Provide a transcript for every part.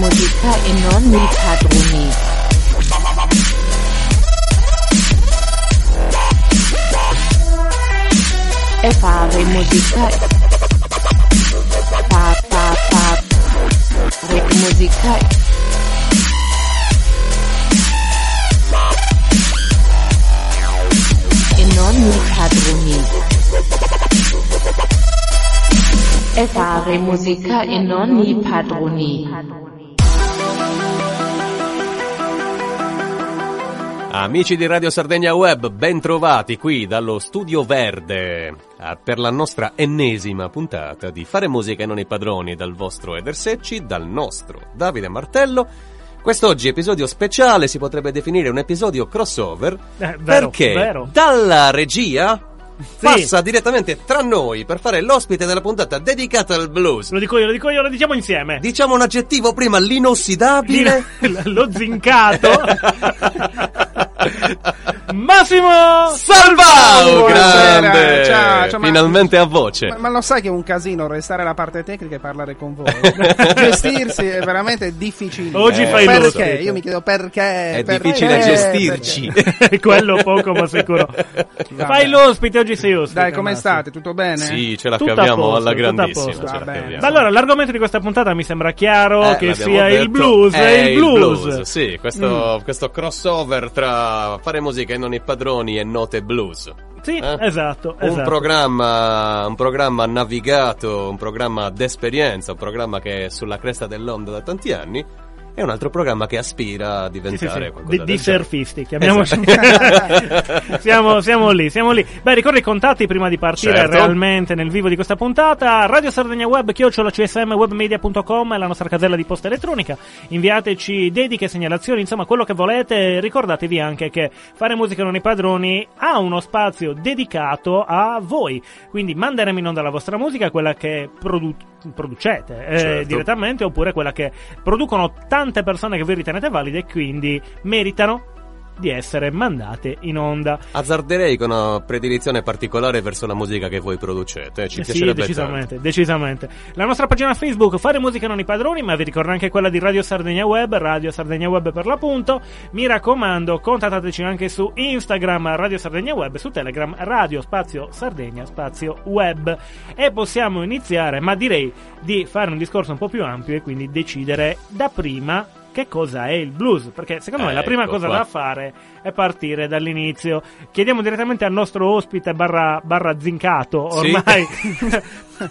musica e non mi padroni. E fare musica. Fa fa fa. Re musica. E non mi padroni. E fare musica e non mi padroni. Amici di Radio Sardegna Web, ben trovati qui dallo Studio Verde per la nostra ennesima puntata di Fare musica e non i padroni dal vostro Eder Secci, dal nostro Davide Martello. Quest'oggi episodio speciale, si potrebbe definire un episodio crossover, Eh, vero, perché vero. dalla regia passa direttamente tra noi per fare l'ospite della puntata dedicata al blues. Lo dico io, lo dico io, lo diciamo insieme. Diciamo un aggettivo prima, l'inossidabile. Lo zincato. Massimo Salvao! Grande! ciao, ciao, ma- Finalmente a voce. Ma, ma lo sai che è un casino restare alla parte tecnica e parlare con voi? Gestirsi è veramente difficile. Oggi fai perché? l'ospite. Io mi chiedo perché. È perché, difficile perché? gestirci. Quello poco ma sicuro. Fai l'ospite, oggi sei ospite. Dai, come Massimo. state? Tutto bene? Sì, ce la Tutto caviamo posto, alla grandissima. posto. ce la Va bene. caviamo. Ma allora, l'argomento di questa puntata mi sembra chiaro Eh, che sia il detto, blues. è È il blues. Sì, questo, questo crossover tra fare musica e non i padroni e note blues. Sì, Eh? esatto, Un esatto. programma, un programma navigato, un programma d'esperienza, un programma che è sulla cresta dell'onda da tanti anni. E un altro programma che aspira a Sì, sì, diventare sì. qualcosa Di, di surfisti, chiamiamoci. Esatto. siamo, siamo lì, siamo lì. Beh, ricordo i contatti prima di partire Certo. realmente nel vivo di questa puntata. Radio Sardegna Web, chiocciola csmwebmedia.com è la nostra casella di posta elettronica. Inviateci dediche, segnalazioni, insomma, quello che volete. Ricordatevi anche che Fare Musica Non i Padroni ha uno spazio dedicato a voi. Quindi manderemo in onda la vostra musica, quella che produ- producete eh, Certo. direttamente, oppure quella che producono tante persone che voi ritenete valide e quindi meritano di essere mandate in onda. Azzarderei con una predilizione particolare verso la musica che voi producete. Ci Eh sì, piacerebbe decisamente, decisamente. La nostra pagina Facebook, Fare Musica Non i Padroni, ma vi ricordo anche quella di Radio Sardegna Web, Radio Sardegna Web per l'appunto. Mi raccomando, contattateci anche su Instagram, Radio Sardegna Web, su Telegram, Radio Spazio Sardegna Spazio Web. E possiamo iniziare, ma direi di fare un discorso un po' più ampio e quindi decidere da prima che cosa è il blues, perché secondo me la prima Ecco cosa qua. da fare è partire dall'inizio. Chiediamo direttamente al nostro ospite barra, barra zincato, Sì. ormai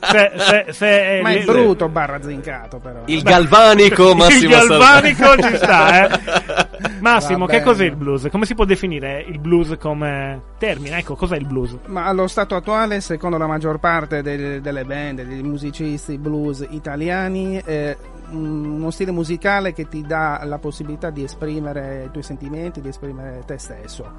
se, se, se Ma è brutto barra zincato però. Il galvanico Massimo il galvanico Salvani. ci sta, eh. Massimo, che cos'è il blues? Come si può definire il blues come termine? Ecco, cos'è il blues? Ma allo stato attuale, secondo la maggior parte del- delle band, dei musicisti blues italiani, è uno stile musicale che ti dà la possibilità di esprimere i tuoi sentimenti, di esprimere te stesso.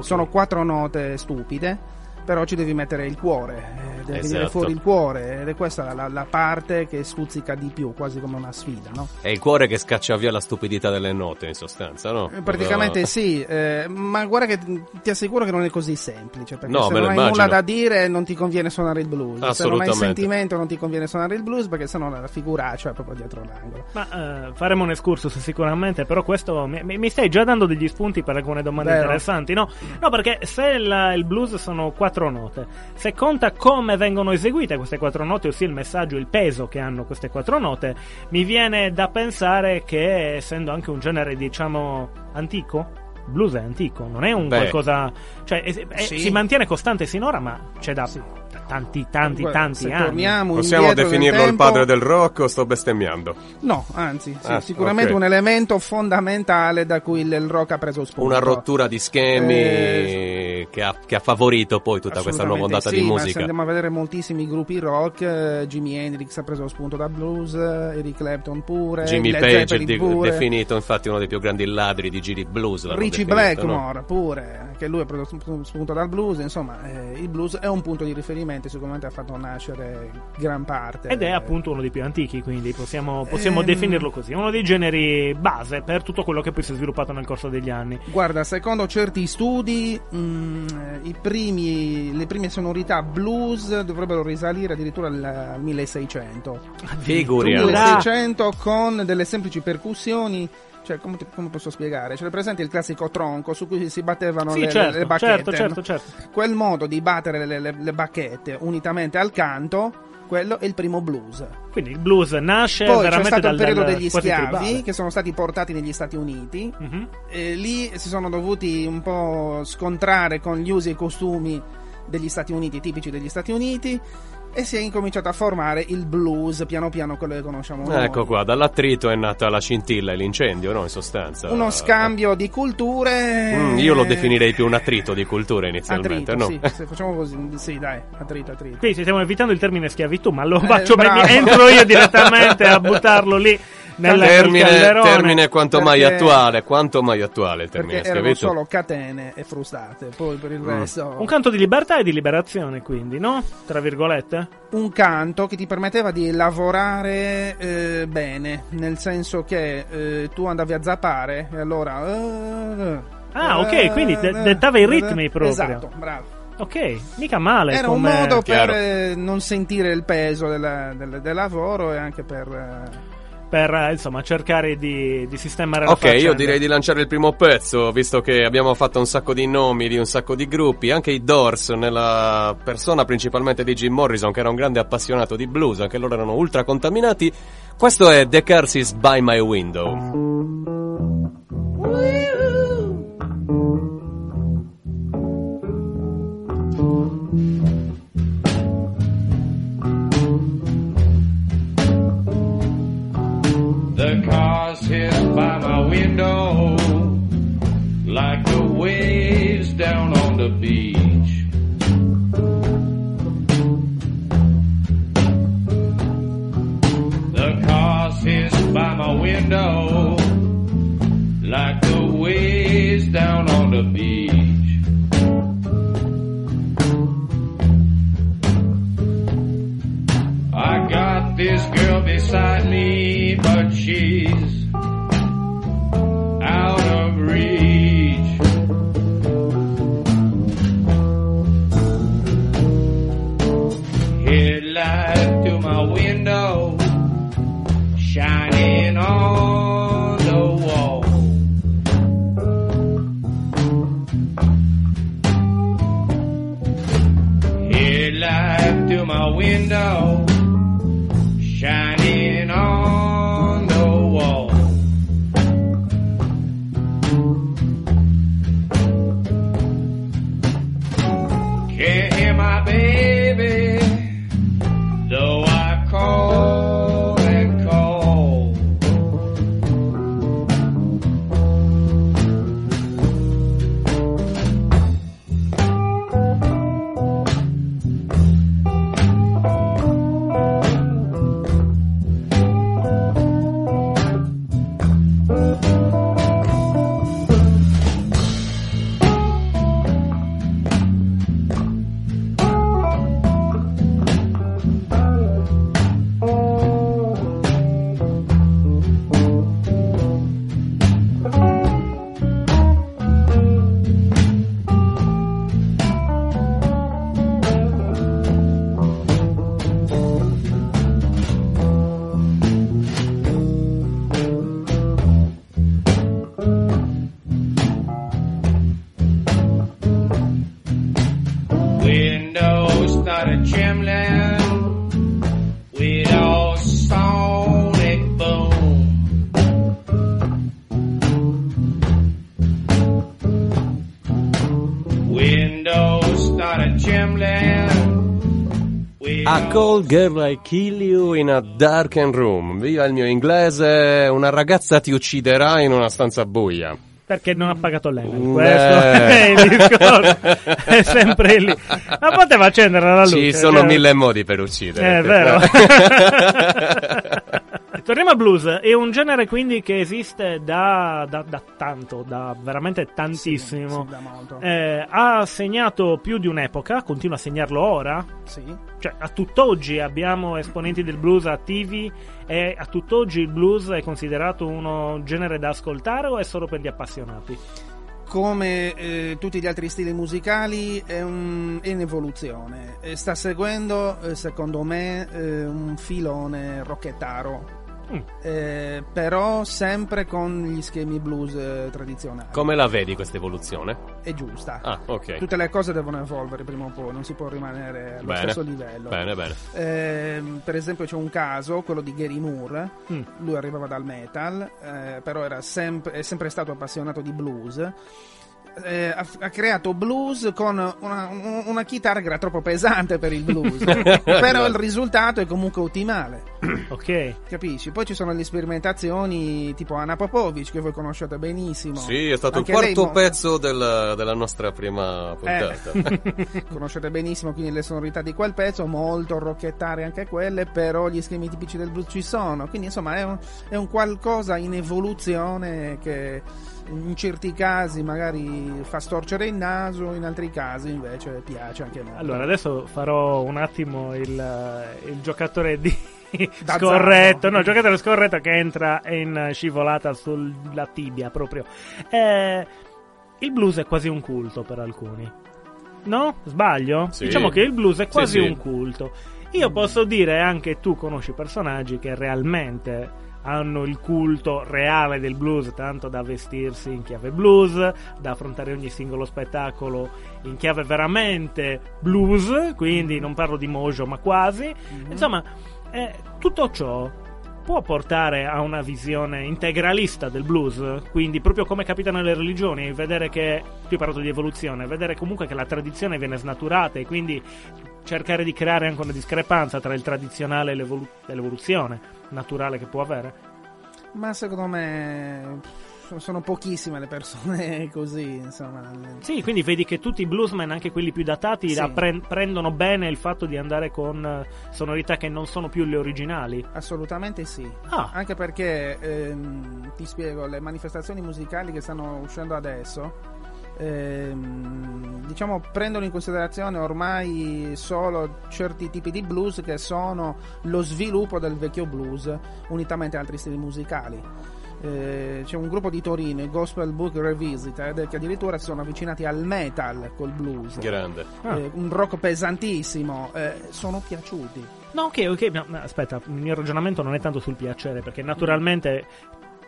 Sono quattro note stupide, però ci devi mettere il cuore, eh, deve venire Esatto. fuori il cuore ed è questa la, la parte che stuzzica di più, quasi come una sfida, no? È il cuore che scaccia via la stupidità delle note, in sostanza, no? Eh, Praticamente Proprio- sì, eh, ma guarda che ti assicuro che non è così semplice, perché No, se non hai immagino. nulla da dire non ti conviene suonare il blues, se non hai sentimento non ti conviene suonare il blues perché sennò la figuraccia è proprio dietro l'angolo. Ma eh, faremo un excursus sicuramente, però questo mi, mi- mi stai già dando degli spunti per alcune domande Vero. interessanti, no? No, perché se la- il blues sono quattro note, se conta come vengono eseguite queste quattro note, ossia il messaggio, il peso che hanno queste quattro note, mi viene da pensare che essendo anche un genere, diciamo, antico, blues è antico, non è un Beh. qualcosa... cioè è- è- Sì. si mantiene costante sinora, ma c'è da tanti, tanti, tanti se anni. torniamo Possiamo definirlo il tempo- padre del rock o sto bestemmiando? No, anzi, sì, Ah, sicuramente ok. un elemento fondamentale da cui il, il rock ha preso spunto. Una rottura di schemi Eh, che, ha, che ha favorito poi tutta questa nuova ondata Assolutamente di sì, ma se musica. andiamo a vedere moltissimi gruppi rock, eh, Jimi Hendrix ha preso spunto da blues, eh, Eric Clapton pure, Jimmy Led Page, pure. definito infatti uno dei più grandi ladri di giri blues. Richie definito, no? Blackmore pure, che lui ha preso sp- spunto dal blues, insomma, eh, il blues è un punto di riferimento, sicuramente ha fatto nascere gran parte. Ed è appunto uno dei più antichi, quindi possiamo, possiamo Ehm. definirlo così. Uno dei generi base per tutto quello che poi si è sviluppato nel corso degli anni. Guarda, secondo certi studi, mm, mm, i primi, le prime sonorità blues dovrebbero risalire addirittura al, al 1600. Figuriamo. 1600 con delle semplici percussioni. Cioè, come, ti- come posso spiegare? C'è presente il classico tronco su cui si battevano Sì, le, certo, le bacchette. certo, no? certo, certo. Quel modo di battere le, le- le bacchette unitamente al canto, quello è il primo blues. Quindi il blues nasce Poi c'è veramente stato dal il periodo dal- degli schiavi che sono stati portati negli Stati Uniti. E lì si sono dovuti un po' scontrare con gli usi e costumi degli Stati Uniti, tipici degli Stati Uniti. E si è incominciato a formare il blues, piano piano quello che conosciamo noi. Ecco qua, dall'attrito è nata la scintilla e l'incendio, no? In sostanza. Uno scambio di culture. Mm, io lo definirei più un attrito di cultura inizialmente, Attrito, no? sì, sì, facciamo così, sì, dai, attrito, attrito. Qui stiamo evitando il termine schiavitù, ma lo Eh, faccio bravo. entro io direttamente a buttarlo lì nel, nel termine, calderone. termine quanto mai Perché- attuale, quanto mai attuale il termine Perché erano schiavitù. solo catene e frustate, poi per il Mm. resto Un canto di libertà e di liberazione, quindi, no? Tra virgolette. un canto che ti permetteva di lavorare eh, bene, nel senso che eh, tu andavi a zappare e allora... eh, Ah, ok, eh, quindi de- eh, dettava i eh, ritmi proprio. Esatto, bravo. Ok, mica male. Era un modo per Chiaro. eh, non sentire il peso del, del- del lavoro e anche per... per insomma cercare di, di sistemare la Ok, io faccenda. direi di lanciare il primo pezzo, visto che abbiamo fatto un sacco di nomi di un sacco di gruppi, anche i Doors, nella persona principalmente di Jim Morrison, che era un grande appassionato di blues, anche loro erano ultra contaminati. Questo è The Curse is by My Window. Window like the waves down on the beach. The cars hit by my window like the waves down on the beach. My window, girl I kill you in a darkened room. Viva il mio inglese, una ragazza ti ucciderà in una stanza buia. Perché non ha pagato lei. Mm, Questo eh. è il discorso. È sempre lì. Ma poteva accendere la luce. Ci sono cioè- mille modi per uccidere. È vero. Torniamo al blues. È un genere quindi che esiste da, da- da tanto, da veramente tantissimo. Sì, da molto. Eh, ha segnato più di un'epoca, continua a segnarlo ora. Sì. Cioè, a tutt'oggi abbiamo esponenti del blues attivi e a tutt'oggi il blues è considerato uno genere da ascoltare o è solo per gli appassionati? come eh, tutti gli altri stili musicali, è, un- è in evoluzione. Sta seguendo, eh, secondo me, eh, un filone rocchettaro. Mm. Eh, però sempre con gli schemi blues eh, tradizionali. Come la vedi questa evoluzione? è giusta. Ah, ok. Tutte le cose devono evolvere prima o poi, non si può rimanere allo Bene. stesso livello. Bene, bene. Ehm, per esempio c'è un caso, quello di Gary Moore, Mm. lui arrivava dal metal, eh, però era sempre, è sempre stato appassionato di blues. Eh, ha, ha creato blues con una, un- una chitarra che era troppo pesante per il blues, però il risultato è comunque ottimale, Ok. capisci? Poi ci sono le sperimentazioni tipo Anna Popovic che voi conoscete benissimo. Sì, è stato Anche il lei quarto mo- pezzo del- della nostra prima puntata. Eh. conoscete benissimo quindi le sonorità di quel pezzo, molto rocchettare anche quelle, però gli schemi tipici del blues ci sono, quindi insomma è un, è un qualcosa in evoluzione che in certi casi magari fa storcere il naso, in altri casi invece piace anche molto. Allora, adesso farò un attimo il, il giocatore di D'azzardo. scorretto, no, il giocatore scorretto che entra in scivolata sulla tibia proprio. Eh, il blues è quasi un culto per alcuni. No? Sbaglio? Sì. Diciamo che il blues è Sì, quasi sì. un culto. Io posso dire, anche tu conosci personaggi che realmente hanno il culto reale del blues, tanto da vestirsi in chiave blues, da affrontare ogni singolo spettacolo in chiave veramente blues, quindi non parlo di mojo ma quasi. Insomma, eh, tutto ciò può portare a una visione integralista del blues, quindi proprio come capita nelle religioni, vedere che, tu hai parlato di evoluzione, vedere comunque che la tradizione viene snaturata e quindi cercare di creare anche una discrepanza tra il tradizionale e, l'evolu- e l'evoluzione naturale che può avere. Ma secondo me sono pochissime le persone così, insomma. Sì, quindi vedi che tutti i bluesmen, anche quelli più datati, Sì. pre- prendono bene il fatto di andare con eh, sonorità che non sono più le originali. Assolutamente sì. Ah. Anche perché ehm, ti spiego, le manifestazioni musicali che stanno uscendo adesso ehm, diciamo prendono in considerazione ormai solo certi tipi di blues che sono lo sviluppo del vecchio blues unitamente ad altri stili musicali. Eh, c'è un gruppo di Torino, il Gospel Book Revisited, che addirittura si sono avvicinati al metal col blues. Grande. Ah. Eh, un rock pesantissimo, eh, sono piaciuti. No, ok, ok, no, no, aspetta, il mio ragionamento non è tanto sul piacere, perché naturalmente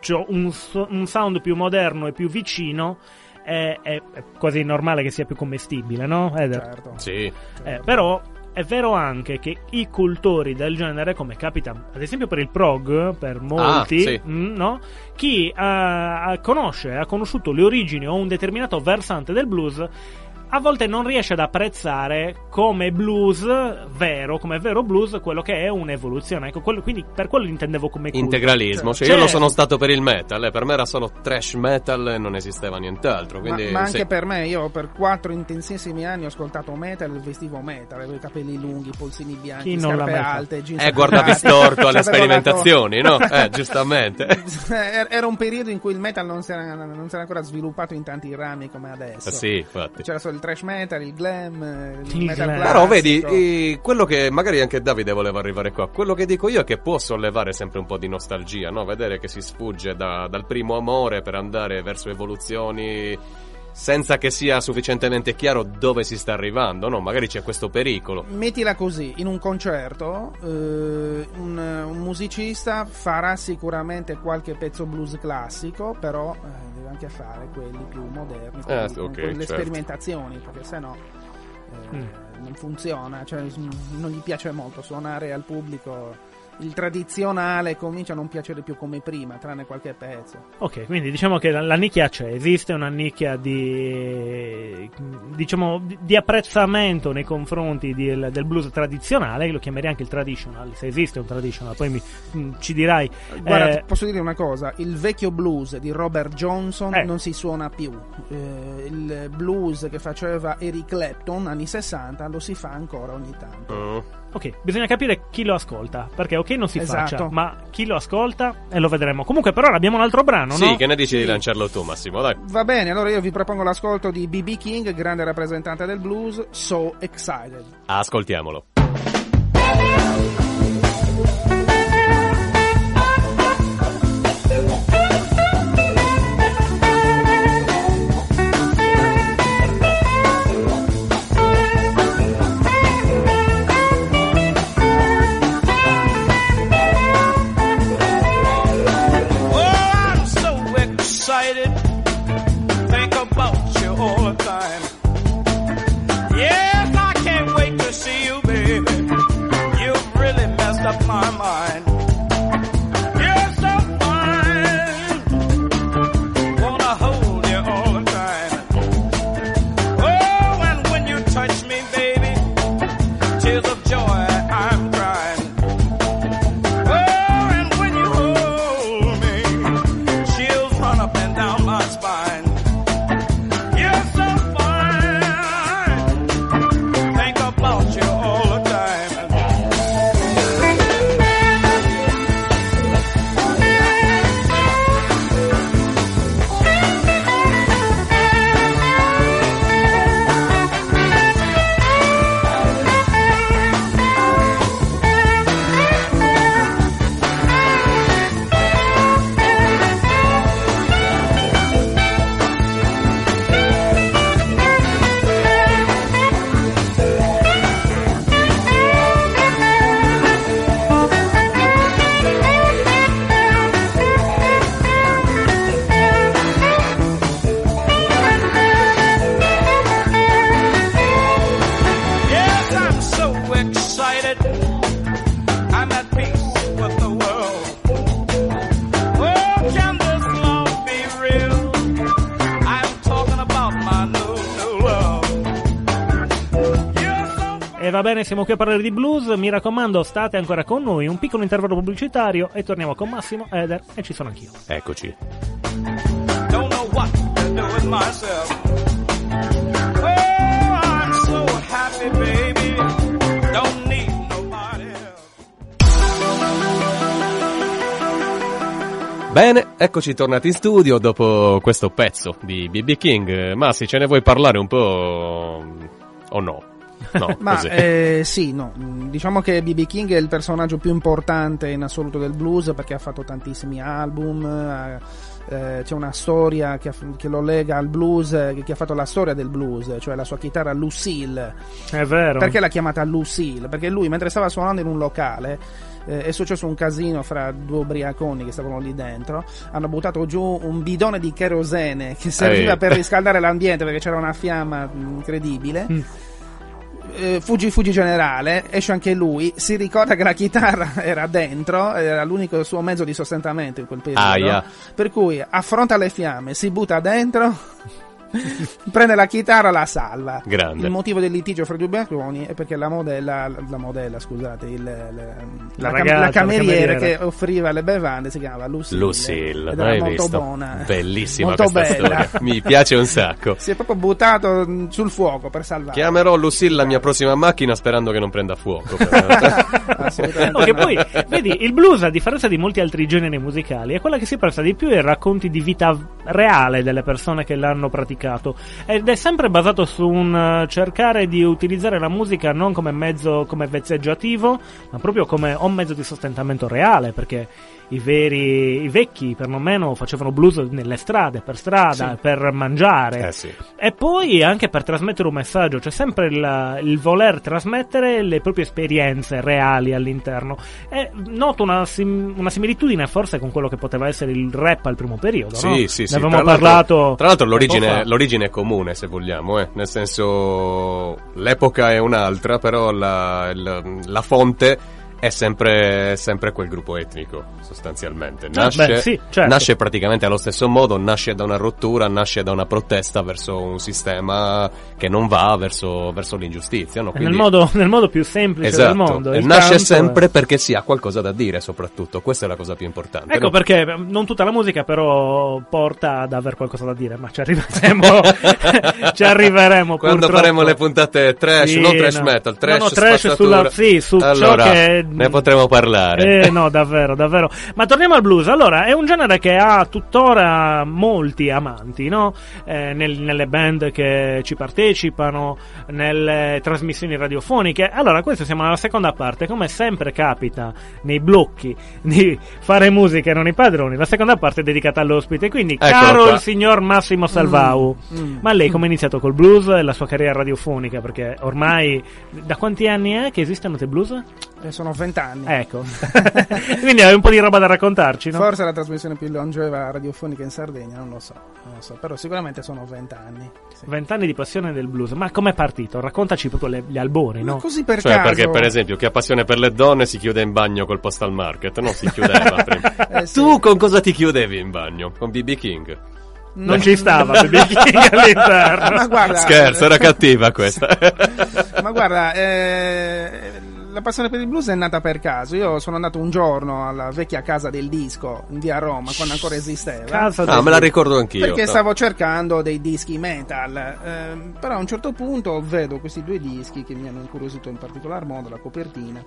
c'ho un, un sound più moderno e più vicino, è, è- quasi normale che sia più commestibile, no? Eder? Certo. Sì. Eh, però è vero anche che i cultori del genere, come capita ad esempio per il prog, per molti, sì. mm, no? chi ha- conosce, ha conosciuto le origini o un determinato versante del blues, a volte non riesce ad apprezzare come blues vero, come vero blues, quello che è un'evoluzione. Ecco, quello- quindi per quello l'intendevo come culto. Integralismo. Cioè, Certo. io lo sono stato per il metal, eh, per me era solo trash metal e non esisteva nient'altro. Ma, Quindi, ma anche sì. per me, io per quatro intensissimi anni ho ascoltato metal e vestivo metal, avevo i capelli lunghi, i polsini bianchi, Chi non scarpe alte, jeans Eh, guardavi storto alle Avevo sperimentazioni, no? Eh, giustamente. dato- Er- Era un periodo in cui il metal non si era, non si era ancora sviluppato in tanti rami come adesso. Eh, sì, infatti. C'era solo il trash metal, il glam, il, Il metal glam. Però vedi, eh, quello che magari anche Davide voleva arrivare qua, quello che dico io è che può sollevare sempre un po' di nostalgia, no? Vedere che si sfugge da- dal primo amore per andare verso evoluzioni senza che sia sufficientemente chiaro dove si sta arrivando, no? Magari c'è questo pericolo. Mettila così, in un concerto eh, un, un musicista farà sicuramente qualche pezzo blues classico, però eh, deve anche fare quelli più moderni, con, Eh, con- ok, con le certo. sperimentazioni, perché sennò eh, Mm. non funziona, cioè, non gli piace molto suonare al pubblico il tradizionale, comincia a non piacere più come prima, tranne qualche pezzo. Ok, quindi diciamo che la, la nicchia c'è, esiste una nicchia di, diciamo, di, apprezzamento nei confronti del, del blues tradizionale, lo chiamerei anche il traditional, se esiste un traditional, poi mi- mm, ci dirai. Guarda, Eh, posso dire una cosa: il vecchio blues di Robert Johnson Eh. non si suona più. Eh, il blues che faceva Eric Clapton anni 60 lo si fa ancora ogni tanto. Mm. Ok, bisogna capire chi lo ascolta, perché ok non si Esatto. faccia, ma chi lo ascolta e lo vedremo. Comunque per ora abbiamo un altro brano, Sì, no? che ne dici di lanciarlo tu, Massimo? Dai. Va bene, allora io vi propongo l'ascolto di B.B. King, grande rappresentante del blues, So Excited. Ascoltiamolo. Bene, siamo qui a parlare di blues. Mi raccomando, state ancora con noi. Un piccolo intervallo pubblicitario e torniamo con Massimo, Eder e ci sono anch'io. Eccoci. don't know what to do with myself. I'm so happy, baby. Don't need nobody else. Bene, eccoci tornati in studio dopo questo pezzo di BB King. Massi, ce ne vuoi parlare un po' o no? No, Ma eh, sì, no. Diciamo che BB King è il personaggio più importante in assoluto del blues perché ha fatto tantissimi album. ha- eh, c'è una storia che, che lo lega al blues, eh, che ha fatto la storia del blues, cioè la sua chitarra Lucille. È vero. Perché l'ha chiamata Lucille? Perché lui, mentre stava suonando in un locale, eh, è successo un casino fra due ubriaconi che stavano lì dentro. Hanno buttato giù un bidone di kerosene che serviva Ehi. per riscaldare l'ambiente perché c'era una fiamma mm, incredibile. Mm. Eh, fuggi, fuggi generale, esce anche lui. Si ricorda che la chitarra era dentro, era l'unico suo mezzo di sostentamento in quel periodo. Aia. Per cui affronta le fiamme, si butta dentro, prende la chitarra, la salva. Grande. Il motivo del litigio fra i due bianconi è perché la modella, la, la modella, scusate, il, le- la, cam- ragazza, la la cameriera cameriera. che offriva le bevande si chiamava Lucille. Lucille, ed era molto visto? buona. Bellissima molto questa bella. storia. Mi piace un sacco. Si è proprio buttato mh, sul fuoco per salvare. Chiamerò Lucille la mia prossima macchina sperando che non prenda fuoco. Assolutamente. No, che poi, vedi, il blues, a differenza di molti altri generi musicali, è quella che si presta di più ai racconti di vita reale delle persone che l'hanno praticato. Ed è sempre basato su un eh, cercare di utilizzare la musica non come mezzo, come vezzeggiativo, ma proprio come un mezzo di sostentamento reale, perché i veri, i vecchi perlomeno facevano blues nelle strade, per strada, Sì. per mangiare. eh sì. E poi anche per trasmettere un messaggio, c'è sempre il, il voler trasmettere le proprie esperienze reali all'interno. E noto una, sim- una similitudine forse con quello che poteva essere il rap al primo periodo. Sì, no? sì, Ne sì. avevamo Tra l'altro- parlato. Tra l'altro l'origine, l'origine è comune, se vogliamo, eh. nel senso l'epoca è un'altra, però la, il- la fonte è sempre, è sempre quel gruppo etnico, sostanzialmente. Nasce, Ah, beh, sì, certo. nasce praticamente allo stesso modo, nasce da una rottura, nasce da una protesta verso un sistema che non va verso, verso l'ingiustizia. No? Nel Quindi- modo, nel modo più semplice Esatto, del mondo. nasce sempre è- perché si ha qualcosa da dire, soprattutto. Questa è la cosa più importante. Ecco no? perché non tutta la musica però porta ad aver qualcosa da dire, ma ci arriveremo, ci arriveremo Quando purtroppo. faremo le puntate trash, Sì, non trash no. metal, trash, No, no, trash sulla- sì, su ciò allora, che- ne potremo parlare. Eh, no, davvero, davvero. Ma torniamo al blues. Allora, è un genere che ha tuttora molti amanti, no? Eh, nel- nelle band che ci partecipano, nelle trasmissioni radiofoniche. Allora, questo siamo nella seconda parte. Come sempre capita nei blocchi di fare musica e non i padroni, la seconda parte è dedicata all'ospite. Quindi, Eccolo caro qua. il signor Massimo Salvau, mm. ma lei come ha iniziato col blues e la sua carriera radiofonica? Perché ormai da quanti anni è che esiste Note Blues? Eh, sono vent'anni. Ecco. Quindi hai un po' di roba da raccontarci, no? Forse è la trasmissione più longeva radiofonica in Sardegna, non lo so, non lo so, però sicuramente sono vent'anni. sì. Vent'anni di passione del blues. Ma com'è partito? Raccontaci proprio le- gli albori, Ma no? così per Cioè, caso. perché per esempio chi ha passione per le donne si chiude in bagno col postal market, non si chiudeva prima. Eh, sì. Tu con cosa ti chiudevi in bagno? Con BB King? Non ci stava BB King all'interno. Ma guarda, Scherzo, era cattiva questa. Ma guarda, eh, la passione per il blues è nata per caso. Io sono andato un giorno alla vecchia casa del disco in via Roma, quando ancora esisteva. Casa Ah, me la ricordo anch'io. Perché no. stavo cercando dei dischi metal, ehm, però a un certo punto vedo questi due dischi che mi hanno incuriosito in particolar modo, la copertina.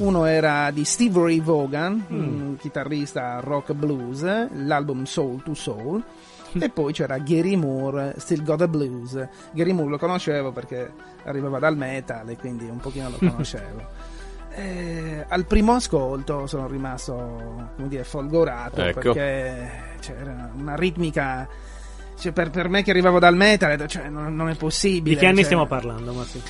Uno era di Steve Ray Vaughan, un chitarrista rock blues, l'album Soul to Soul. E poi c'era Gary Moore, Still Got the Blues. Gary Moore lo conoscevo perché arrivava dal metal e quindi un pochino lo conoscevo. Eh, al primo ascolto sono rimasto come dire folgorato Ecco. perché c'era una ritmica cioè, per, per me che arrivavo dal metal cioè, non, non è possibile Di che anni cioè, stiamo parlando, Massi?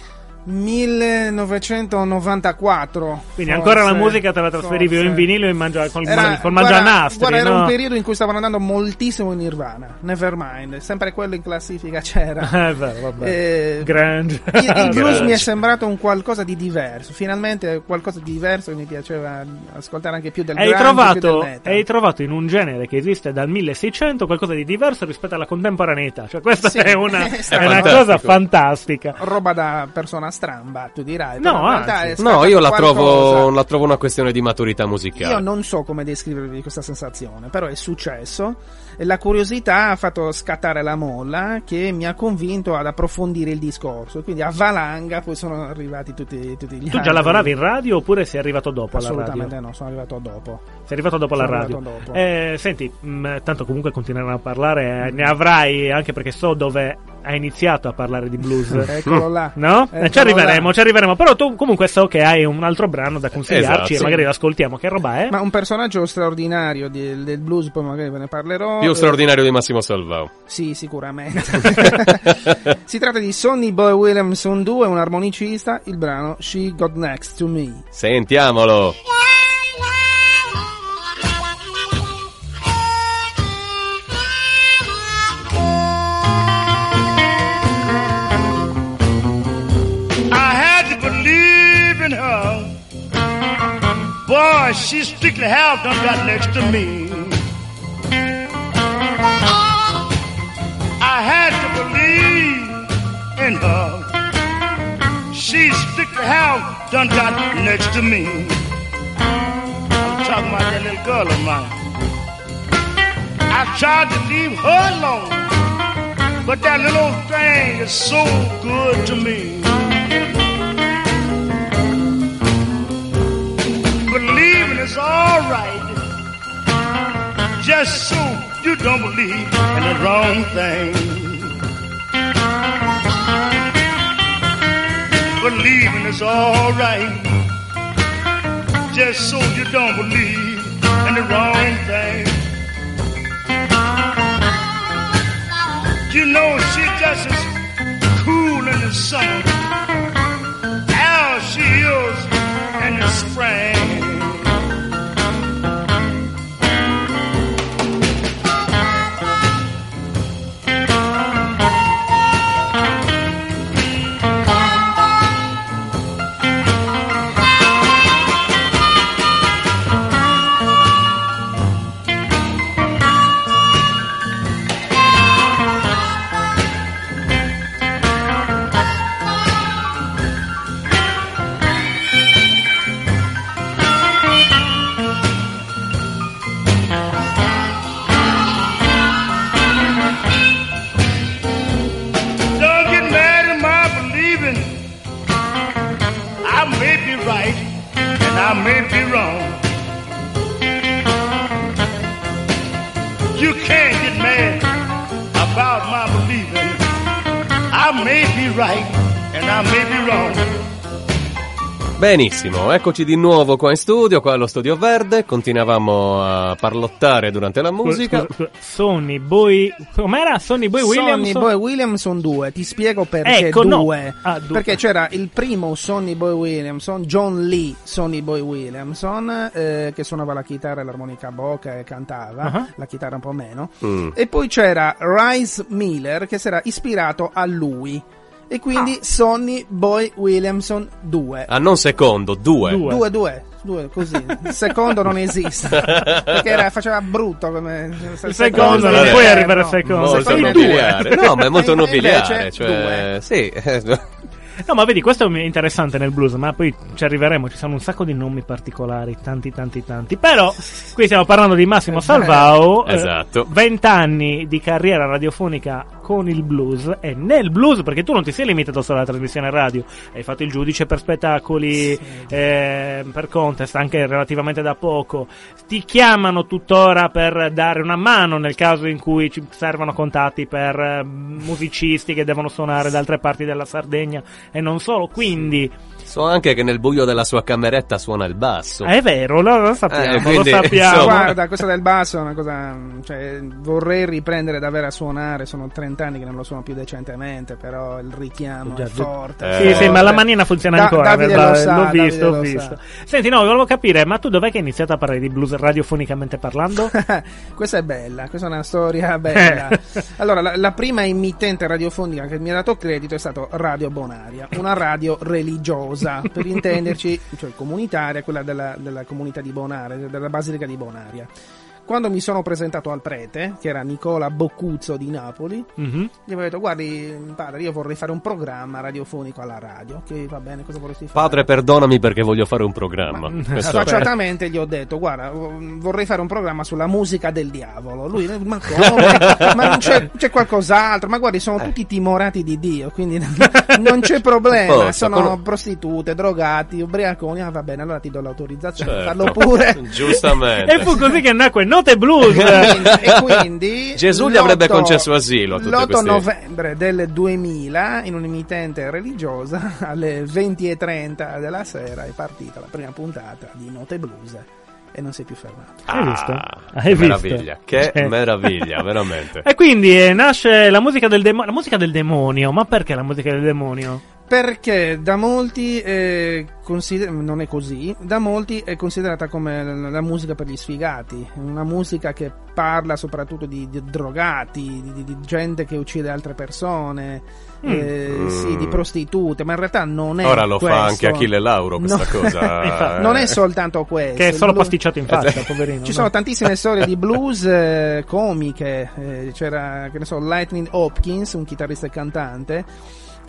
1994 Quindi forse, ancora la musica te la trasferivi o in forse. vinile o in mangia, col, Era- col guarda- mangianastri, guarda, era no? un periodo in cui stavano andando moltissimo in Nirvana Nevermind sempre quello in classifica c'era Eh, vabbè. Eh, Grunge. il, il blues mi è sembrato un qualcosa di diverso. Finalmente qualcosa di diverso e mi piaceva ascoltare anche più del Hai grunge, più del trovato, metal. hai trovato in un genere che esiste dal 1600 qualcosa di diverso rispetto alla contemporaneità. Cioè, questa Sì, è una, è è una cosa fantastica. roba da persona stramba, tu dirai. No, anzi. No, io la trovo, la trovo una questione di maturità musicale. Io non so come descrivervi questa sensazione, però è successo e la curiosità ha fatto scattare la molla che mi ha convinto ad approfondire il discorso. Quindi a valanga poi sono arrivati tutti, tutti gli Tu altri. già lavoravi in radio oppure sei arrivato dopo alla Assolutamente radio? no, sono arrivato dopo. Sei arrivato dopo alla Sono radio. arrivato dopo. Eh, senti, mh, tanto comunque continueranno a parlare, eh, ne avrai anche perché so dove hai iniziato a parlare di blues. Eccolo là. No? Eh, Eccolo ci arriveremo, là. ci arriveremo. Però tu comunque so che hai un altro brano da consigliarci Esatto. e magari lo ascoltiamo. Che roba è? Ma un personaggio straordinario di- del blues, poi magari ve ne parlerò. Più Eh, straordinario di Massimo Salvao. Sì, sicuramente. si tratta di Sonny Boy Williamson 2, un armonicista, il brano She Got Next to Me. Sentiamolo. I strictly have done got next to me. I had to believe in her. She strictly have done got next to me. I'm talking about that little girl of mine. I tried to leave her alone, but that little thing is so good to me. Believing alright, just so you don't believe in the wrong thing. Believing is alright, just so you don't believe in the wrong thing. You know she just as cool in the summer as she is in the spring. Benissimo, eccoci di nuovo qua in studio, qua allo Studio Verde. Continuavamo a parlottare durante la musica. Sonny Boy. Com'era? Sonny Boy Williams? Sonny Boy Williamson 2, ti spiego perché Ecco, no. due. Ah, due. Perché c'era il primo Sonny Boy Williamson, John Lee Sonny Boy Williamson, eh, che suonava la chitarra e l'armonica a bocca e cantava, Ah. la chitarra un po' meno. Mm. E poi c'era Rice Miller che si era ispirato a lui. E quindi Ah. Sonny Boy Williamson 2. Ah, non secondo, due. Due. Due, due, due, così. Il secondo non esiste. Perché era- faceva brutto come... Il secondo, non Eh, puoi arrivare al secondo. Molto secondo due. nobiliare. No, ma è molto nobiliare. Cioè, due. sì. No, ma vedi, questo è interessante nel blues, ma poi ci arriveremo, ci sono un sacco di nomi particolari, tanti, tanti, tanti. Però, qui stiamo parlando di Massimo Salvao, eh, Esatto. 20 anni di carriera radiofonica con il blues e nel blues, perché tu non ti sei limitato solo alla trasmissione radio, hai fatto il giudice per spettacoli, eh, per contest, anche relativamente da poco. Ti chiamano tuttora per dare una mano nel caso in cui ci servano contatti per eh, musicisti che devono suonare da altre parti della Sardegna e non solo. Quindi So anche che nel buio della sua cameretta suona il basso. è vero, lo, lo sappiamo, Eh, quindi, lo sappiamo. insomma, Guarda, questa del basso è una cosa. Cioè, vorrei riprendere davvero a suonare. Sono 30 anni che non lo suono più decentemente. Però il richiamo Già, è già. forte. Eh, Sì, forte. sì, ma la manina funziona Da- ancora. Davide va- lo sa, l'ho Davide visto, ho lo visto. sa. Senti, no, volevo capire, ma tu dov'è che hai iniziato a parlare di blues radiofonicamente parlando? questa è bella, questa è una storia bella. Eh. allora, la, la prima emittente radiofonica che mi ha dato credito è stata Radio Bonaria, una radio religiosa, per intenderci, cioè comunitaria, quella della, della comunità di Bonaria, della Basilica di Bonaria. Quando mi sono presentato al prete, che era Nicola Boccuzzo di Napoli, Mhm. gli avevo detto: Guardi, padre, io vorrei fare un programma radiofonico alla radio. Che va bene, cosa vorresti fare? Padre, perdonami perché voglio fare un programma. Ma- Sfacciatamente gli ho detto: Guarda, vorrei fare un programma sulla musica del diavolo. Lui, ma come? ma non c'è, c'è qualcos'altro? Ma guardi, sono tutti timorati di Dio, quindi non c'è problema. Posso, sono con- prostitute, drogati, ubriaconi. Ah, va bene, allora ti do l'autorizzazione. Certo. Fallo pure. Giustamente. E fu così che nacque Note Blues. e quindi Gesù gli l'8 avrebbe concesso asilo a tutti l'8 questi- novembre del 2000 in un'emittente religiosa alle 20.30 della sera è partita la prima puntata di Note Blues e non si è più fermato Hai visto? Ah, Hai che visto? meraviglia, che Cioè- meraviglia, veramente. E quindi eh, nasce la musica del demonio. La musica del demonio, ma perché la musica del demonio? Perché da molti è consider- non è così da molti è considerata come la, musica per gli sfigati una musica che parla soprattutto di, di drogati di, di- gente che uccide altre persone eh, sì, di prostitute ma in realtà non è Ora lo questo. fa anche Achille Lauro questa No. cosa. Infatti. non è soltanto questo Che è solo pasticciato in faccia, poverino. ci no? sono tantissime storie di blues eh, comiche. eh, c'era, che ne so, Lightning Hopkins, un chitarrista e cantante,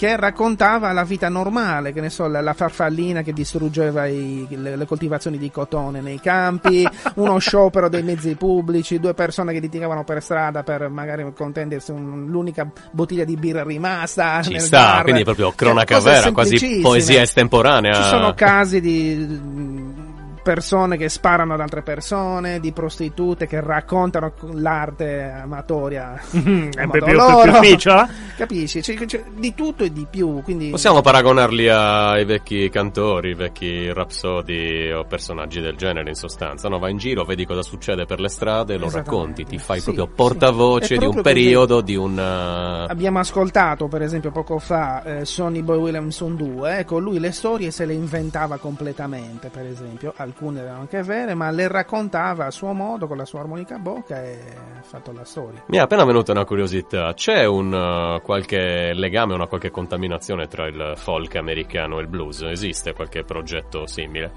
che raccontava la vita normale, che ne so, la, la farfallina che distruggeva i- le, le coltivazioni di cotone nei campi, uno sciopero dei mezzi pubblici, due persone che litigavano per strada per magari contendersi un- l'unica bottiglia di birra rimasta. Ci sta, bar. quindi proprio Cioè, cronaca cose vera, quasi poesia estemporanea. Ci sono casi di persone che sparano ad altre persone, di prostitute che raccontano l'arte amatoria. Mhm, è più, loro. più. Capisci? C'è, c'è di tutto e di più. Quindi Possiamo paragonarli ai vecchi cantori, i vecchi rapsodi o personaggi del genere in sostanza, no? Vai in giro, vedi cosa succede per le strade, lo racconti, ti fai Sì, proprio sì. portavoce È di un proprio così. periodo, di un... uh, Abbiamo ascoltato per esempio poco fa eh, Sonny Boy Williamson 2, ecco lui le storie se le inventava completamente per esempio, alcune erano anche vere, ma le raccontava a suo modo con la sua armonica a bocca e ha fatto la storia. Mi è appena venuta una curiosità, c'è un uh, qualche legame, una qualche contaminazione tra il folk americano e il blues? Esiste qualche progetto simile?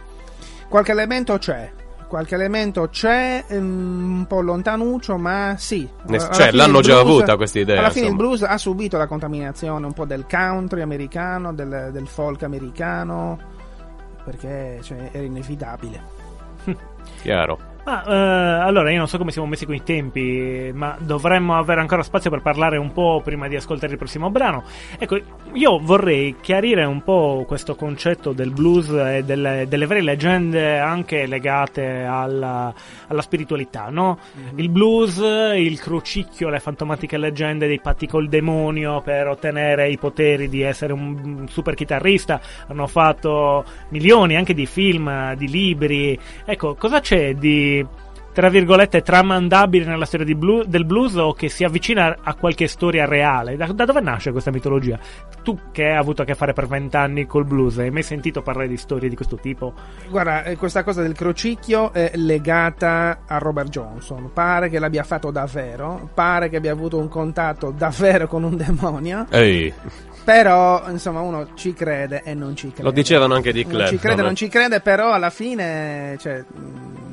Qualche elemento c'è. Qualche elemento c'è, ehm, un po' lontanuccio, ma sì. Alla cioè, l'hanno il già blues- avuta questa idea, Alla fine il insomma. blues ha subito la contaminazione un po' del country americano, del, del folk americano, perché cioè, era inevitabile. Chiaro. Ma eh, allora io non so come siamo messi con i tempi, ma dovremmo avere ancora spazio per parlare un po' prima di ascoltare il prossimo brano. Ecco, io vorrei chiarire un po' questo concetto del blues e delle, delle vere leggende anche legate alla, alla spiritualità, no? Il blues, il crocicchio, le fantomatiche leggende dei patti col demonio per ottenere i poteri di essere un super chitarrista, hanno fatto milioni anche di film, di libri. Ecco, cosa c'è di tra virgolette tramandabile nella storia di blu- del blues o che si avvicina a qualche storia reale? Da, da dove nasce questa mitologia? Tu che hai avuto a che fare per vent'anni col blues, hai mai sentito parlare di storie di questo tipo? Guarda, eh, questa cosa del crocicchio è legata a Robert Johnson. Pare che l'abbia fatto davvero, pare che abbia avuto un contatto davvero con un demonio. Ehi, Però, insomma, uno ci crede e non ci crede. lo dicevano anche di Clapton. ci crede, non ci crede, però alla fine, cioè, mh,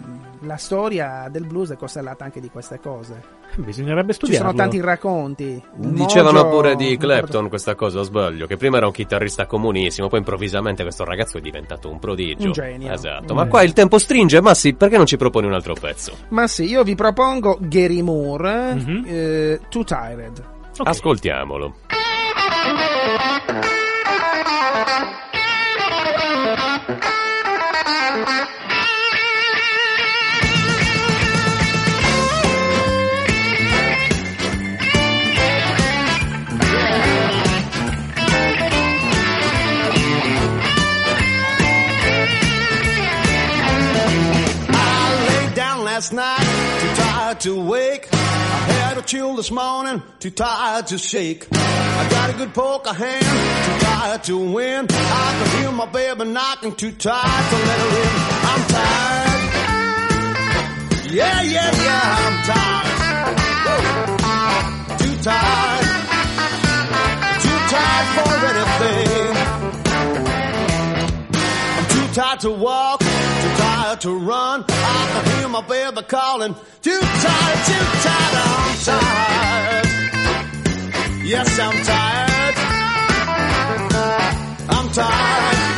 la storia del blues è costellata anche di queste cose. Bisognerebbe Ci studiarlo. sono tanti racconti. Dicevano Mojo- pure di Clapton questa cosa, o sbaglio? Che prima era un chitarrista comunissimo, poi improvvisamente questo ragazzo è diventato un prodigio. Un genio. Esatto. Ma qua il tempo stringe, ma sì, perché non ci proponi un altro pezzo? Ma sì, io vi propongo Gary Moore, Mhm. eh, Too Tired. Ok. Ascoltiamolo. Last night, too tired to wake. I had a chill this morning, too tired to shake. I got a good poker hand, too tired to win. I can hear my baby knocking, too tired to let her in. I'm tired. Yeah, yeah, yeah, I'm tired. Whoa. Too tired. Too tired for anything. Too tired to walk, too tired to run. I can hear my baby calling. Too tired, too tired, I'm tired. Yes, I'm tired. I'm tired.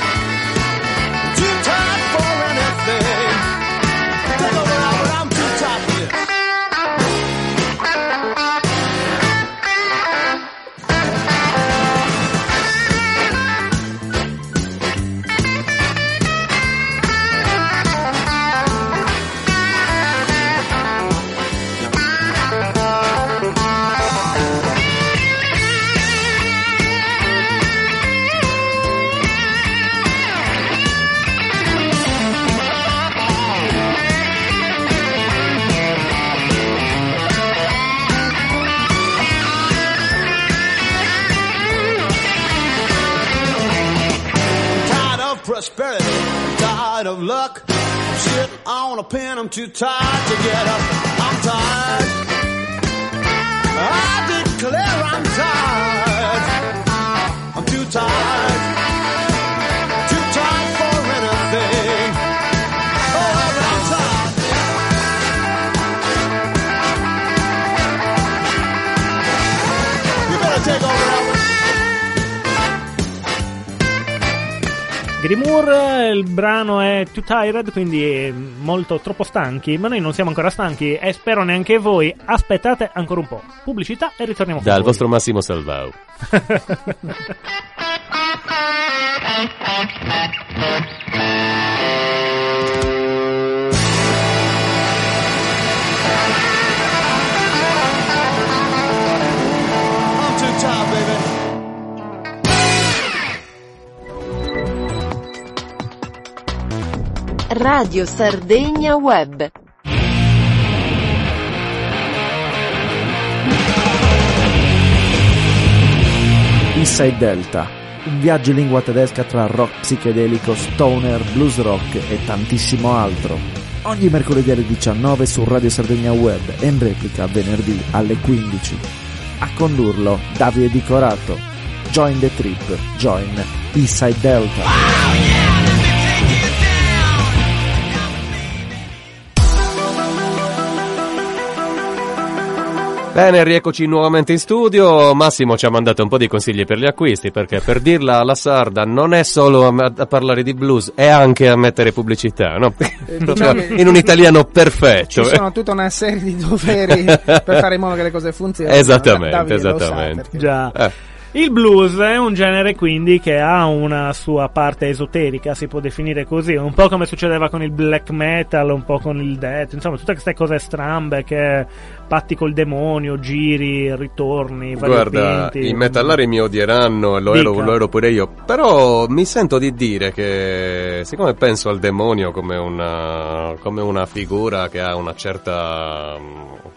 On a pen. I'm too tired to get up. I'm tired. I declare I'm tired. I'm too tired. Too tired for anything. Oh, I'm tired. You better take over, Moore, il brano è Too Tired, quindi è molto troppo stanchi, ma noi non siamo ancora stanchi e spero neanche voi. Aspettate ancora un po'. Pubblicità e ritorniamo Dal voi. vostro Massimo Salvao. Radio Sardegna Web. Inside Delta, un viaggio in lingua tedesca tra rock psichedelico, stoner, blues rock e tantissimo altro. Ogni mercoledì alle 19 su Radio Sardegna Web e in replica venerdì alle 15. A condurlo Davide Di Corato. Join the trip, join Inside Delta. Bene, rieccoci nuovamente in studio. Massimo ci ha mandato un po' di consigli per gli acquisti, perché per dirla alla sarda non è solo a, a parlare di blues, è anche a mettere pubblicità, no? Proprio diciamo che- in un italiano perfetto. Ci sono tutta una serie di doveri per fare in modo che le cose funzionino. Esattamente, Davide sa, esattamente. perché- Già. Eh. Il blues è un genere quindi che ha una sua parte esoterica, si può definire così, un po' come succedeva con il black metal, un po' con il death, insomma tutte queste cose strambe che patti col demonio, giri, ritorni, Guarda, i metallari mi odieranno, lo ero, lo ero pure io, però mi sento di dire che siccome penso al demonio come una, come una figura che ha una certa,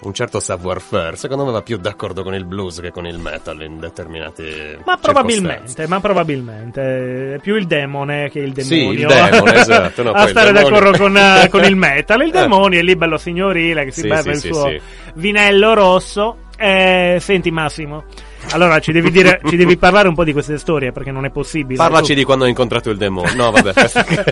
un certo savoir-faire, secondo me va più d'accordo con il blues che con il metal in determinati Ma probabilmente, ma probabilmente è più il demone che il Sì, demonio. il demone, esatto, no, a stare d'accordo con, con il metal. Il Eh. demonio è lì bello signorile che si Sì, beve sì, il sì, suo sì. Vinello rosso. Eh, senti Massimo, allora ci devi, dire, ci devi parlare un po' di queste storie perché non è possibile. Parlaci Tu- di quando ho incontrato il demonio. No, vabbè.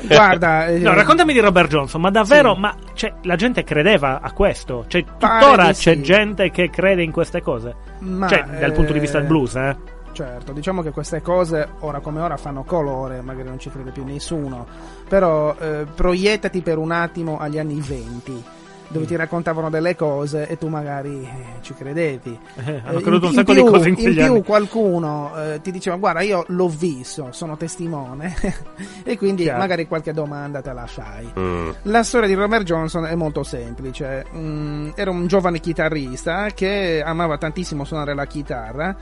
Guarda, eh, No, raccontami di Robert Johnson, ma davvero, Sì. ma cioè, la gente credeva a questo? Cioè, tuttora c'è sì. gente che crede in queste cose? ma, cioè, dal punto di vista del eh, blues, eh? Certo, diciamo che queste cose ora come ora fanno colore, magari non ci crede più nessuno, però eh, proiettati per un attimo agli anni 20 dove ti raccontavano delle cose e tu magari eh, ci credevi. Eh, hanno Eh, creduto in- un sacco in di più- cose in in quegli più anni. qualcuno eh, ti diceva guarda io l'ho visto, sono testimone e quindi Chiaro. magari qualche domanda te la fai. Mm. La storia di Robert Johnson è molto semplice. Mm, era un giovane chitarrista che amava tantissimo suonare la chitarra.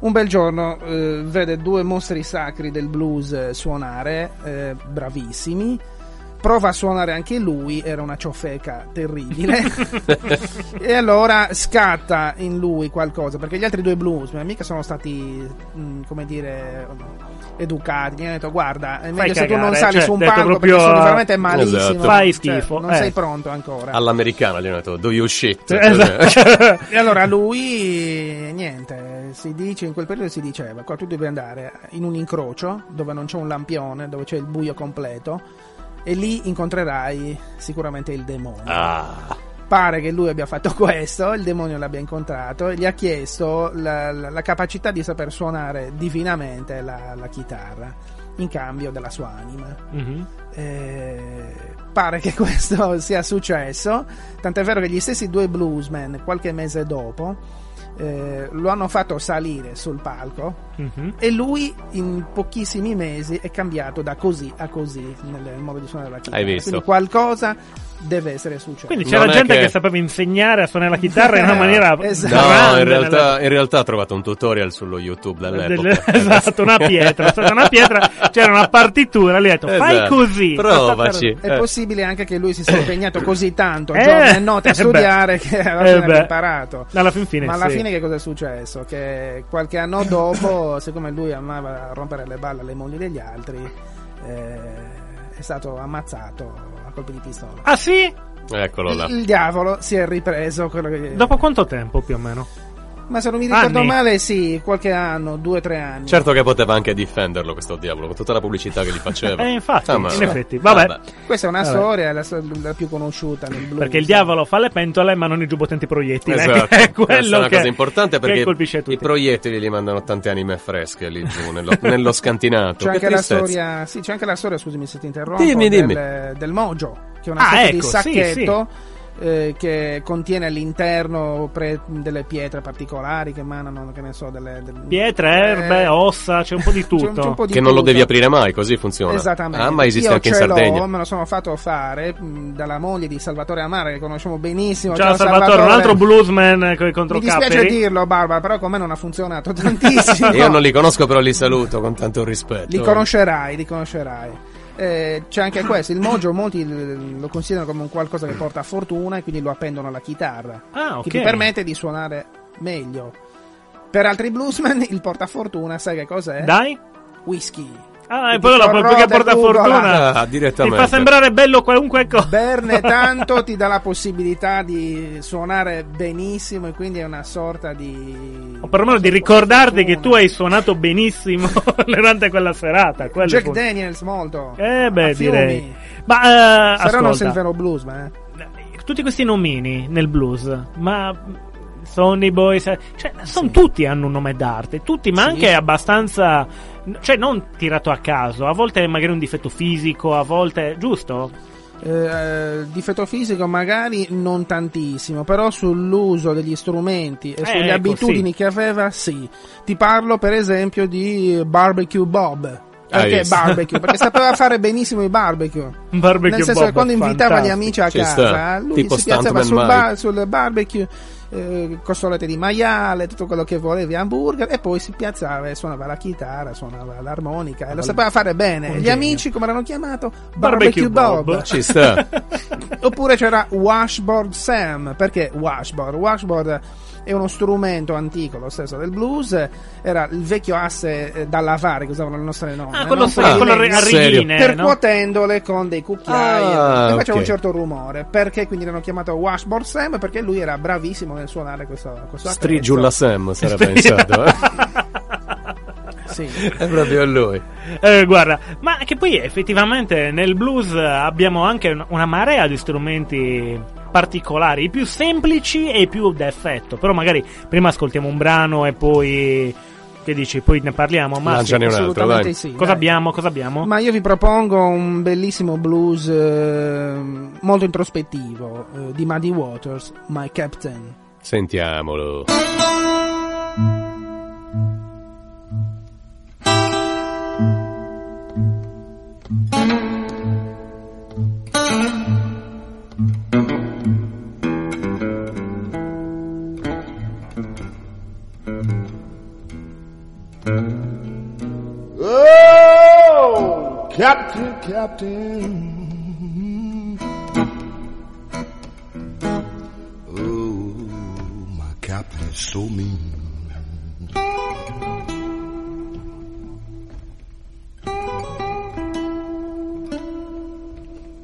Un bel giorno eh, vede due mostri sacri del blues eh, suonare, eh, bravissimi. Prova a suonare anche lui, era una ciofeca terribile. e allora scatta in lui qualcosa, perché gli altri due bluesman mica sono stati, mm, come dire, educati. Mi hanno detto, guarda, è meglio se tu non sali cioè, su un palco proprio, perché sono veramente malissimo. Esatto. Fai Cioè, schifo, non eh. sei pronto ancora. All'americana gli hanno detto, do you shit? Esatto. E allora lui, niente, si dice, in quel periodo si diceva, qua tu devi andare in un incrocio dove non c'è un lampione, dove c'è il buio completo, e lì incontrerai sicuramente il demonio. Ah, Pare che lui abbia fatto questo, il demonio l'abbia incontrato e gli ha chiesto la, la- la capacità di saper suonare divinamente la, la chitarra in cambio della sua anima. Mhm. Eh, pare che questo sia successo, tant'è vero che gli stessi due bluesmen qualche mese dopo eh, lo hanno fatto salire sul palco Mhm. e lui in pochissimi mesi è cambiato da così a così nel, nel modo di suonare la chitarra. Hai visto? Quindi qualcosa deve essere successo. Quindi c'era Non gente che... che- sapeva insegnare a suonare la chitarra in una maniera Esatto. no, in realtà, in realtà ho trovato un tutorial sullo YouTube dell'epoca. del- esatto, una pietra, è stata una pietra, c'era una partitura, lì ha detto fai Esatto. così. Provaci. È Eh. possibile anche che lui si sia impegnato così tanto Eh, giorno e notte a eh studiare che alla Eh fine abbia imparato. Alla fin fine Ma alla sì. fine che cosa è successo? Che qualche anno dopo, siccome lui amava rompere le balle alle mogli degli altri, eh, è stato ammazzato colpi di pistola. Ah sì? Eccolo là. Il, il diavolo si è ripreso quello che... Dopo quanto tempo più o meno? Ma se non mi ricordo Anni. male, sì, qualche anno, due o tre anni. Certo che poteva anche difenderlo questo diavolo con tutta la pubblicità che gli faceva. Eh, infatti, Ah, ma- in effetti. Vabbè. Questa è una Vabbè. storia, la, la più conosciuta nel blues. Perché il diavolo fa le pentole ma non i giubbotenti proiettili. Esatto, è questa quello è una che, cosa importante perché colpisce tutti. i proiettili li mandano tante anime fresche lì giù nello, nello scantinato. C'è Che anche, storia, sì, c'è anche la storia, scusami se ti interrompo, Dimmi, dimmi. Del, del mojo, che è una Ah, specie ecco, di sì, sacchetto eh, che contiene all'interno pre- delle pietre particolari che emanano, che ne so, delle... delle- Pietre, erbe, Eh, ossa, c'è un po' di c'è un- tutto. c'è un po' di Che non lo tutto. devi aprire mai, così funziona. Esattamente. Ah, ma esiste Io anche in ce l'ho, Sardegna. me lo sono fatto fare mh, dalla moglie di Salvatore Amara, che conosciamo benissimo. Ciao Salvatore, un altro bluesman con i Mi dispiace dirlo, Barbara, però con me non ha funzionato tantissimo. Io non li conosco, però li saluto con tanto rispetto. Li conoscerai, li conoscerai. Eh, c'è anche questo, il mojo molti lo considerano come un qualcosa che porta fortuna e quindi lo appendono alla chitarra, Ah, ok. che ti permette di suonare meglio. Per altri bluesman il portafortuna, sai che cos'è? Dai. Whisky. Ah, e Ti poi la perché porta fortuna. Ah, Ti direttamente. fa sembrare bello qualunque cosa. Berne tanto ti dà la possibilità di suonare benissimo e quindi è una sorta di... O perlomeno di ricordarti che tu hai suonato benissimo durante quella serata. quello Jack. Daniels molto. Eh beh, direi. Ma eh, Però non sei il vero bluesman, eh? tutti questi nomini nel blues, ma Sonny Boys, eh, cioè, sono tutti hanno un nome d'arte, tutti, ma Sì. anche abbastanza, cioè, non tirato a caso, a volte magari un difetto fisico, a volte, giusto? Eh, difetto fisico magari non tantissimo, però sull'uso degli strumenti e Eh, sulle ecco, abitudini sì. che aveva, sì. Ti parlo per esempio di Barbecue Bob. Ah, Perché yes. barbecue? Perché sapeva fare benissimo i barbecue. Barbecue Nel senso Bob, che quando invitava gli fantastico. amici a casa, lui Tipo si piazzava sul, bar- sul barbecue, eh, costolette di maiale, tutto quello che volevi, hamburger, e poi si piazzava e suonava la chitarra, suonava l'armonica, e lo sapeva fare bene. Gli genio. amici, come l'hanno chiamato? Barbecue Barbecue, Bob. Bob. Ci sta. Oppure c'era Washboard Sam. Perché Washboard? Washboard è uno strumento antico, lo stesso del blues. Era il vecchio asse eh, da lavare che usavano le nostre nonne. Ah, quello, no? sì, Ah, quello a rigine, no? Percuotendole con dei cucchiai Ah, e faceva ok. un certo rumore. Perché quindi l'hanno chiamato Washboard Sam? Perché lui era bravissimo nel suonare questo, questo Strigiulla. Sam, sarà pensato. eh. Sì. È proprio lui. Eh, guarda, ma che poi effettivamente nel blues abbiamo anche un- una marea di strumenti particolari, i più semplici e i più da effetto. Però magari prima ascoltiamo un brano e poi. Che dici? Poi ne parliamo. Ma altro, Assolutamente dai. sì. cosa dai. abbiamo? Cosa abbiamo? Ma io vi propongo un bellissimo blues eh, molto introspettivo eh, di Muddy Waters, My Captain. Sentiamolo. Oh, Captain, Captain. Oh, my captain is so mean.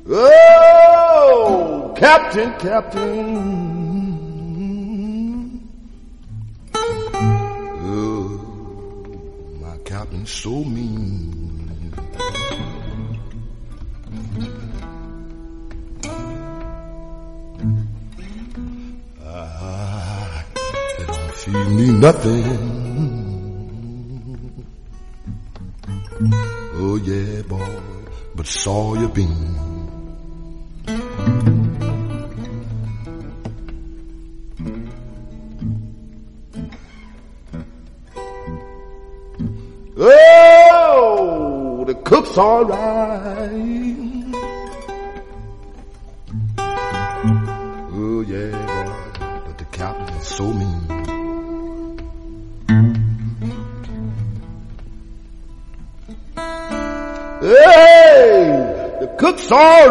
Oh, Captain, Captain. So mean. Ah, feed me nothing. Oh yeah, boy, but saw you bean. Oh, the cook's all right. Oh yeah, but the captain is so mean. Hey, the cook's all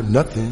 Have nothing.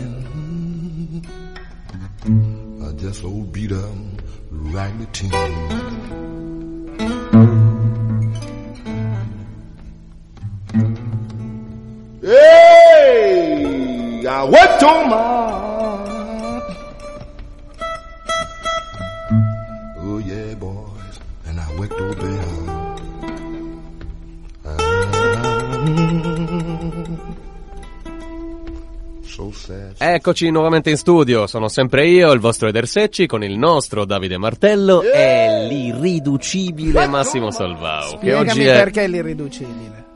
Eccoci nuovamente in studio, sono sempre io, il vostro Eder Secci, con il nostro Davide Martello. E l'irriducibile Massimo Salvao, che Spiegami oggi è perché è l'irriducibile.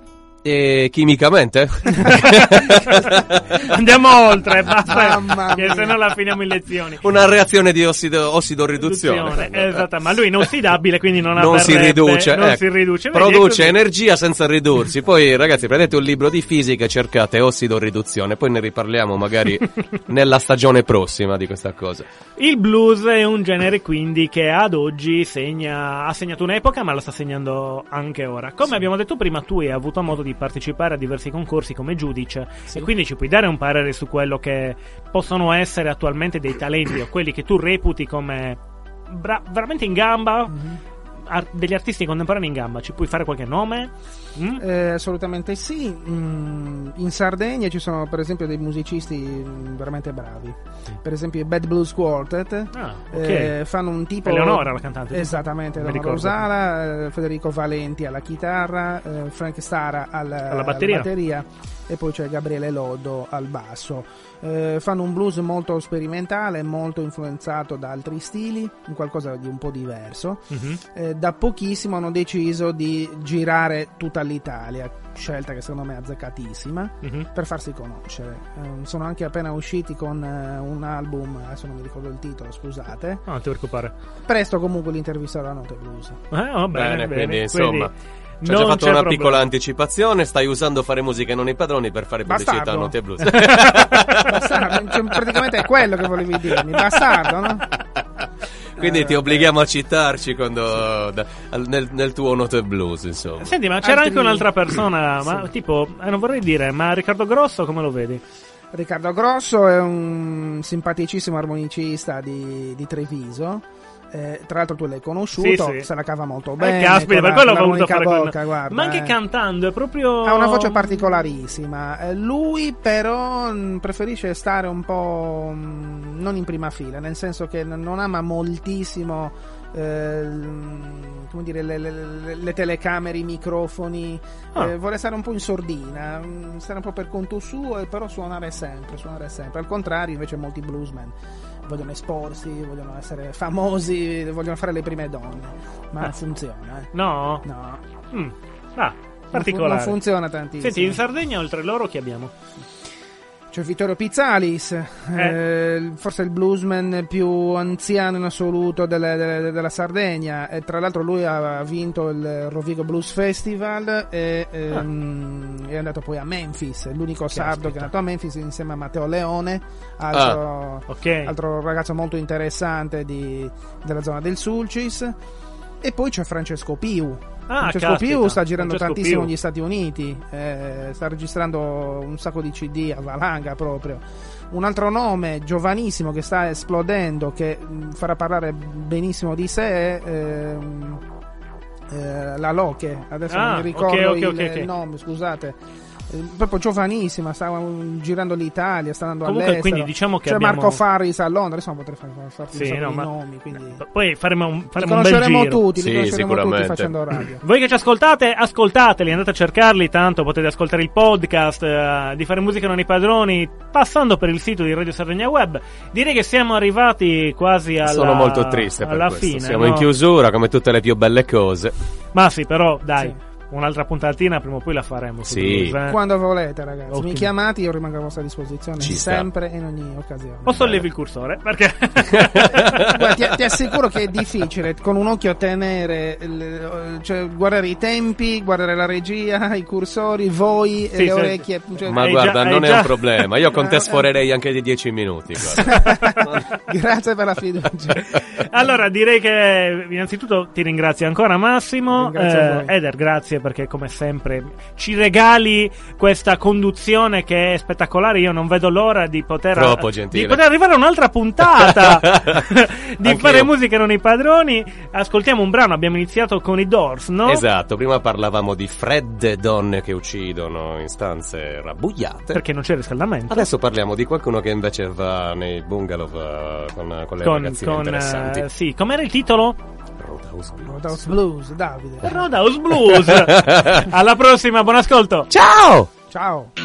Eh, chimicamente? Andiamo oltre, basta. Che se no la finiamo in lezioni. Una reazione di ossido, ossidoriduzione. Esatto, ma lui è inossidabile, quindi non, Non si riduce, non ecco. si riduce. Produce energia senza ridursi. Poi, ragazzi, prendete un libro di fisica e cercate ossidoriduzione. Poi ne riparliamo magari nella stagione prossima di questa cosa. Il blues è un genere quindi che ad oggi segna, ha segnato un'epoca, ma lo sta segnando anche ora. Come abbiamo detto prima, tu hai avuto modo di partecipare a diversi concorsi come giudice e quindi ci puoi dare un parere su quello che possono essere attualmente dei talenti o quelli che tu reputi come bra- veramente in gamba. Ar- degli artisti contemporanei in gamba. Ci puoi fare qualche nome? Mm? Eh, assolutamente sì. Mm, in Sardegna ci sono per esempio dei musicisti mm, veramente bravi. Per esempio i Bad Blues Quartet. Ah, ok. eh, fanno un tipo. Eleonora, la cantante. Esattamente, Eleonora ricordo. Usala, eh, Federico Valenti alla chitarra, eh, Frank Stara al- alla batteria. E poi c'è Gabriele Lodo al basso. Eh, fanno un blues molto sperimentale, molto influenzato da altri stili, un qualcosa di un po' diverso. Mhm. Eh, da pochissimo hanno deciso di girare tutta l'Italia, scelta che secondo me è azzeccatissima, Mhm. per farsi conoscere. Eh, sono anche appena usciti con eh, un album, adesso non mi ricordo il titolo, scusate. No, non ti preoccupare. Presto comunque l'intervisterò a Note Blues. Eh, oh, bene, Bene, quindi, insomma, Ci ha non già fatto una problema. piccola anticipazione, stai usando fare musica e non i padroni per fare pubblicità a. Note Blues. Bastardo, cioè, praticamente è quello che volevi dirmi, bastardo, no? Quindi Eh, ti obblighiamo a citarci quando, da- nel, nel tuo Note Blues, insomma. Senti, ma c'era Altri- anche un'altra persona, ma Sì. tipo, eh, non vorrei dire, ma Riccardo Grosso come lo vedi? Riccardo Grosso è un simpaticissimo armonicista di, di Treviso. Eh, tra l'altro tu l'hai conosciuto, Sì, sì. se la cava molto Eh, bene. caspita, con per quello ho con voluto fare bocca, guarda, Ma anche eh. cantando, è proprio... Ha una voce particolarissima. Eh, Lui, però, mh, preferisce stare un po' mh, non in prima fila, nel senso che non ama moltissimo. eh, come dire, le, le- le- le telecamere, i microfoni, Ah. eh, vuole stare un po' in sordina, mh, stare un po' per conto suo e però suonare sempre, suonare sempre. Al contrario, invece, molti bluesman vogliono esporsi, vogliono essere famosi, vogliono fare le prime donne, ma Ah. non funziona, eh. No? No, Mm. Ah, non, fu- particolare. non funziona tantissimo. Senti, in Sardegna oltre loro chi abbiamo? C'è Vittorio Pizzalis, eh, forse il bluesman più anziano in assoluto delle- delle- della Sardegna. E tra l'altro lui ha vinto il Rovigo Blues Festival e ehm, è andato poi a Memphis. L'unico sardo che è andato a Memphis insieme a Matteo Leone, altro, Ok. altro ragazzo molto interessante di- della zona del Sulcis. E poi c'è Francesco Piu. Ah, Francesco caspita, Piu sta girando Francesco tantissimo Piu. negli Stati Uniti, eh, sta registrando un sacco di CD a valanga proprio. Un altro nome giovanissimo che sta esplodendo, che mh, farà parlare benissimo di sé, è ehm, eh, la Loche. Adesso Ah, non mi ricordo ok, ok, il, ok, ok. il nome, scusate. Proprio giovanissima, sta um, girando l'Italia, sta andando Comunque, all'estero. quindi diciamo che C'è abbiamo- Marco Faris a Londra, adesso non potrei far, far, farti Sì, un sacco no, ma- nomi, quindi... Poi faremo un, Li faremo un bel conosceremo giro. tutti, li Sì, conosceremo tutti sicuramente. facendo radio. Voi che ci ascoltate, ascoltateli, andate a cercarli, tanto potete ascoltare il podcast eh, di Fare Musica Non i Padroni passando per il sito di Radio Sardegna Web. Direi che siamo arrivati quasi alla, Sono molto triste per alla questo. fine. Siamo no? in chiusura, come tutte le più belle cose. Ma sì, però dai, Sì. Un'altra puntatina prima o poi la faremo. Sì. blues, eh. Quando volete, ragazzi. Ottimo. Mi chiamate, io rimango a vostra disposizione Ci sta. sempre e in ogni occasione. O sollevi il cursore, perché... Guarda, ti, ti assicuro che è difficile con un occhio tenere, il- cioè guardare i tempi, guardare la regia, i cursori, voi Sì, e le sì. orecchie. cioè- Ma guarda, già- non è già- un problema. Io con te sforerei anche di 10 minuti. Grazie per la fiducia. allora, direi che innanzitutto ti ringrazio ancora Massimo. Ringrazio a voi. Eder, grazie perché come sempre ci regali questa conduzione che è spettacolare. Io non vedo l'ora di poter, Troppo gentile. di poter arrivare a un'altra puntata di Anch'io. fare musica non i padroni. Ascoltiamo un brano, abbiamo iniziato con i Doors, no? Esatto, prima parlavamo di fredde donne che uccidono in stanze rabbuiate. Perché non c'è riscaldamento. Adesso parliamo di qualcuno che invece va nei bungalow eh, con, con le con, ragazzine con, interessanti. eh, sì, com'era il titolo? Roadhouse Blues. Roadhouse Blues, Davide. Roadhouse Blues. Alla prossima, buon ascolto. Ciao! Ciao.